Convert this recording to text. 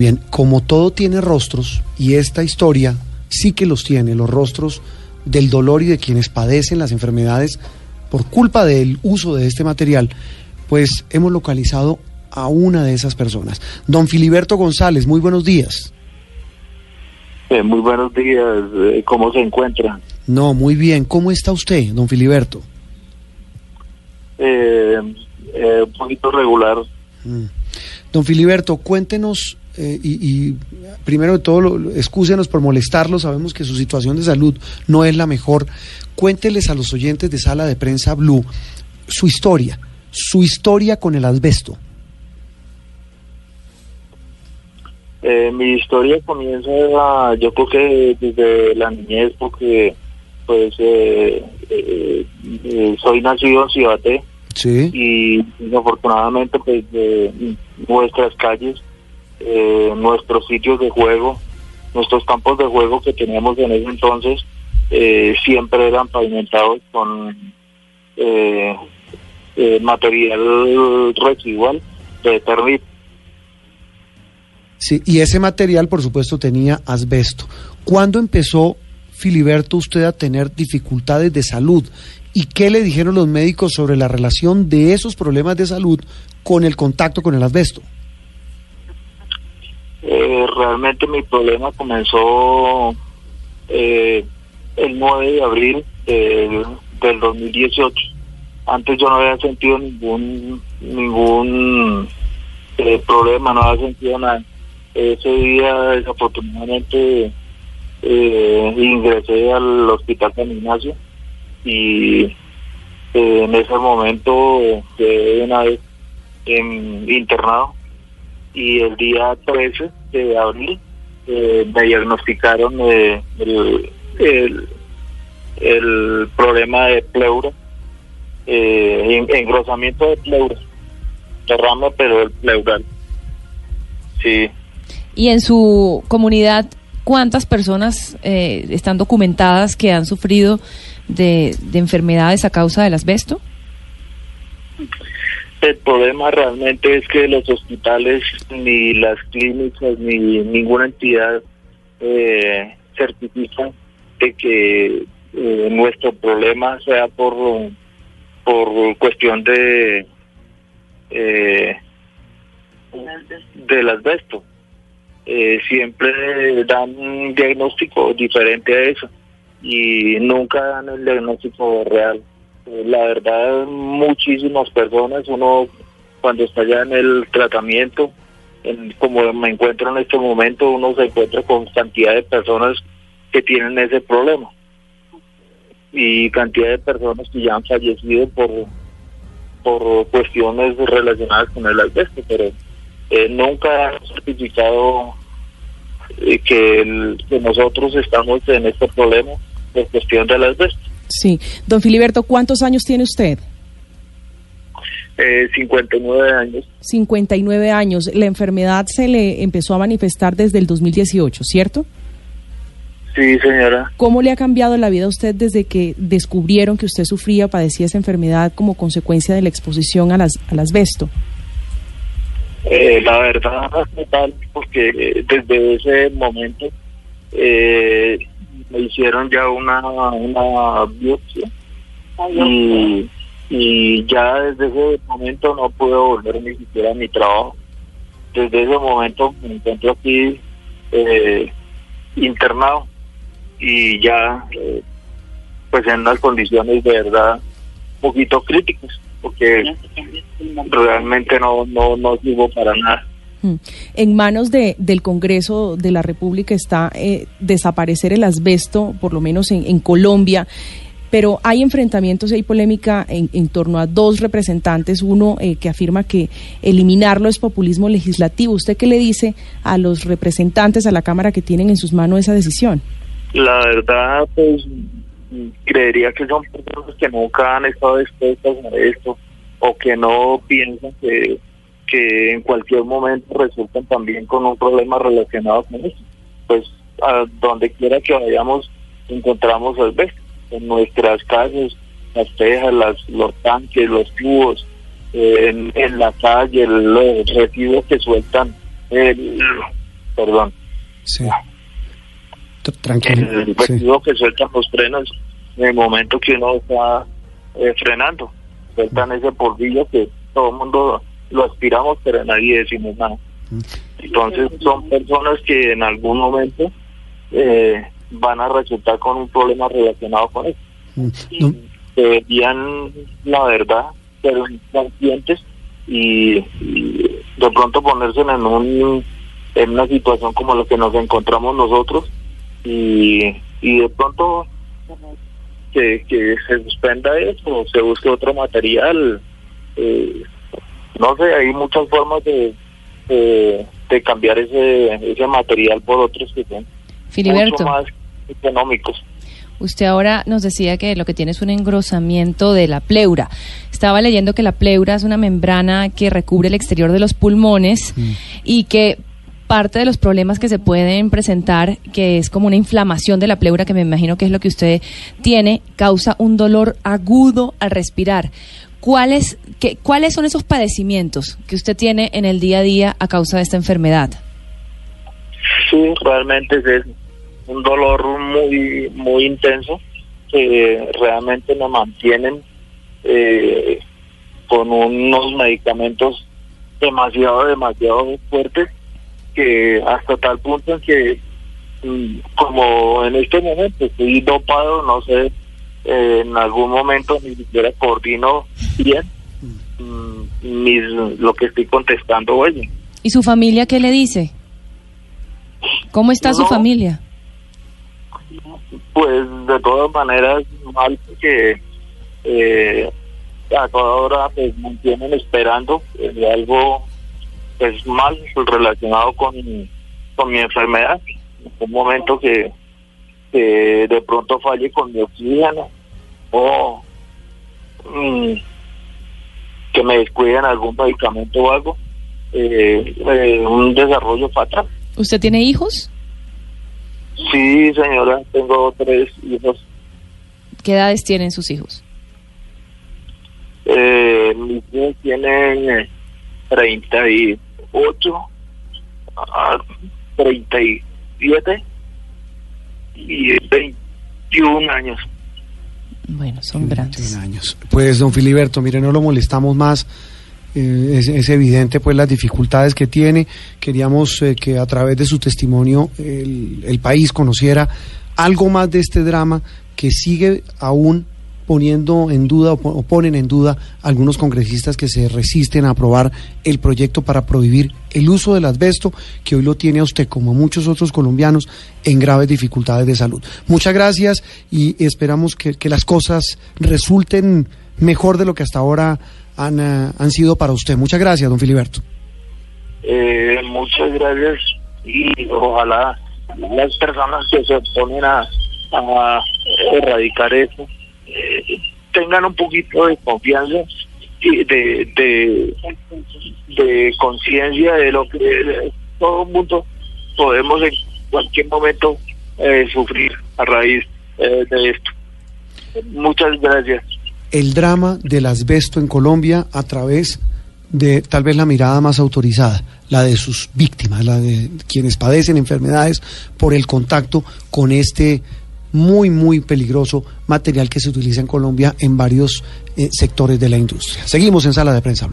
Bien, como todo tiene rostros, y esta historia sí que los tiene, los rostros del dolor y de quienes padecen las enfermedades por culpa del uso de este material, pues hemos localizado a una de esas personas. Don Filiberto González, muy buenos días. Eh, muy buenos días, eh, ¿cómo se encuentra? No, muy bien. ¿Cómo está usted, don Filiberto? Eh, eh, un poquito regular. Mm. Don Filiberto, cuéntenos eh, y, y primero de todo, lo, excúsenos por molestarlo, sabemos que su situación de salud no es la mejor. Cuénteles a los oyentes de Sala de Prensa Blue su historia, su historia con el asbesto. Eh, mi historia comienza, yo creo que desde la niñez, porque pues eh, eh, eh, soy nacido en Cibate Sí. y desafortunadamente pues de nuestras calles, eh, nuestros sitios de juego, nuestros campos de juego que teníamos en ese entonces eh, siempre eran pavimentados con eh, eh, material residual de. Sí, y ese material, por supuesto, tenía asbesto. ¿Cuándo empezó, Filiberto, usted a tener dificultades de salud? ¿Y qué le dijeron los médicos sobre la relación de esos problemas de salud con el contacto con el asbesto? Eh, realmente mi problema comenzó eh, el 9 de abril del, del 2018. Antes yo no había sentido ningún ningún eh, problema, no había sentido nada. Ese día desafortunadamente eh, ingresé al hospital San Ignacio y en ese momento quedé una vez internado y el día 13 de abril eh, me diagnosticaron eh, el, el, problema de pleura, eh, en- engrosamiento de pleura, derrame pero el pleural. Sí, Y en su comunidad, ¿cuántas personas eh, están documentadas que han sufrido de, de enfermedades a causa del asbesto? El problema realmente es que los hospitales, ni las clínicas, ni ninguna entidad eh, certifican de que eh, nuestro problema sea por, por cuestión de eh, del asbesto. Eh, siempre dan un diagnóstico diferente a eso y nunca dan el diagnóstico real. Eh, La verdad, muchísimas personas, uno cuando está ya en el tratamiento, en- como me encuentro en este momento, uno se encuentra con cantidad de personas que tienen ese problema y cantidad de personas que ya han fallecido por por cuestiones relacionadas con el asbesto, pero eh, nunca han certificado eh, que, el- que nosotros estamos en este problema por cuestión del asbesto. Sí. Don Filiberto, ¿cuántos años tiene usted? Eh, 59 años. 59 años. La enfermedad se le empezó a manifestar desde el 2018, ¿cierto? Sí, señora. ¿Cómo le ha cambiado la vida a usted desde que descubrieron que usted sufría, padecía esa enfermedad como consecuencia de la exposición a las, al asbesto? Eh, la verdad porque eh, desde ese momento eh, me hicieron ya una, una biopsia y, y ya desde ese momento no pude volver ni siquiera a mi trabajo. Desde ese momento me encuentro aquí eh, internado y ya eh, pues en unas condiciones de verdad un poquito críticas porque realmente no no no sirvo para nada. En manos de, del Congreso de la República está eh, desaparecer el asbesto, por lo menos en, en Colombia. Pero hay enfrentamientos y hay polémica en, en torno a dos representantes. Uno eh, que afirma que eliminarlo es populismo legislativo. ¿Usted qué le dice a los representantes a la Cámara que tienen en sus manos esa decisión? la verdad pues creería que son personas que nunca han estado expuestas a esto o que no piensan que que en cualquier momento resultan también con un problema relacionado con eso. Pues a donde quiera que vayamos encontramos asbesto, en nuestras casas, las tejas, las, los tanques, los tubos, eh, en, en la calle, los residuos que sueltan el- perdón. Sí. Tranquilo. El residuo que sueltan los frenos en el momento que uno está eh, frenando. Sueltan ese polvillo que todo el mundo lo aspiramos, pero nadie decimos nada. Entonces son personas que en algún momento eh, van a resultar con un problema relacionado con eso. Mm. Deberían, la verdad, ser conscientes y, de pronto ponerse en un en una situación como la que nos encontramos nosotros y, y de pronto que, que se suspenda eso, se busque otro material. Eh, no sé, hay muchas formas de, de, cambiar ese, ese material por otros que son mucho más económicos. Usted ahora nos decía que lo que tiene es un engrosamiento de la pleura. Estaba leyendo que la pleura es una membrana que recubre el exterior de los pulmones mm. y que parte de los problemas que se pueden presentar, que es como una inflamación de la pleura, que me imagino que es lo que usted tiene, causa un dolor agudo al respirar. ¿Cuáles, qué, ¿Cuáles son esos padecimientos que usted tiene en el día a día a causa de esta enfermedad? Sí, realmente es un dolor muy, muy intenso que realmente me mantienen eh, con unos medicamentos demasiado, demasiado fuertes que hasta tal punto que mm, como en este momento estoy dopado, no sé, eh, en algún momento ni siquiera coordino bien mm, lo que estoy contestando hoy. ¿Y su familia qué le dice? ¿Cómo está su familia? Pues de todas maneras mal porque eh, a toda hora pues mantienen esperando de algo es mal relacionado con, con mi enfermedad. Un momento que, de pronto falle con mi oxígeno o mm, que me descuiden algún medicamento o algo, eh, eh, un desarrollo fatal. ¿Usted tiene hijos? Sí, señora, tengo tres hijos. ¿Qué edades tienen sus hijos? Eh, mis hijos tienen 30 y 8 a 37 y 21 años. Bueno, son grandes. años. Pues, don Filiberto, mire, no lo molestamos más. Eh, es, evidente pues las dificultades que tiene. Queríamos eh, que a través de su testimonio el, el país conociera algo más de este drama que sigue aún poniendo en duda o, ponen en duda algunos congresistas que se resisten a aprobar el proyecto para prohibir el uso del asbesto, que hoy lo tiene a usted, como a muchos otros colombianos, en graves dificultades de salud. Muchas gracias y esperamos que, las cosas resulten mejor de lo que hasta ahora han, eh, han sido para usted. Muchas gracias, don Filiberto. Eh, muchas gracias y ojalá las personas que se oponen a, a erradicar eso tengan un poquito de confianza y de, de, conciencia de lo que todo el mundo podemos en cualquier momento eh, sufrir a raíz eh, de esto. Muchas gracias. El drama del asbesto en Colombia a través de tal vez la mirada más autorizada, la de sus víctimas, la de quienes padecen enfermedades por el contacto con este muy, muy peligroso material que se utiliza en Colombia en varios eh, sectores de la industria. Seguimos en Sala de Prensa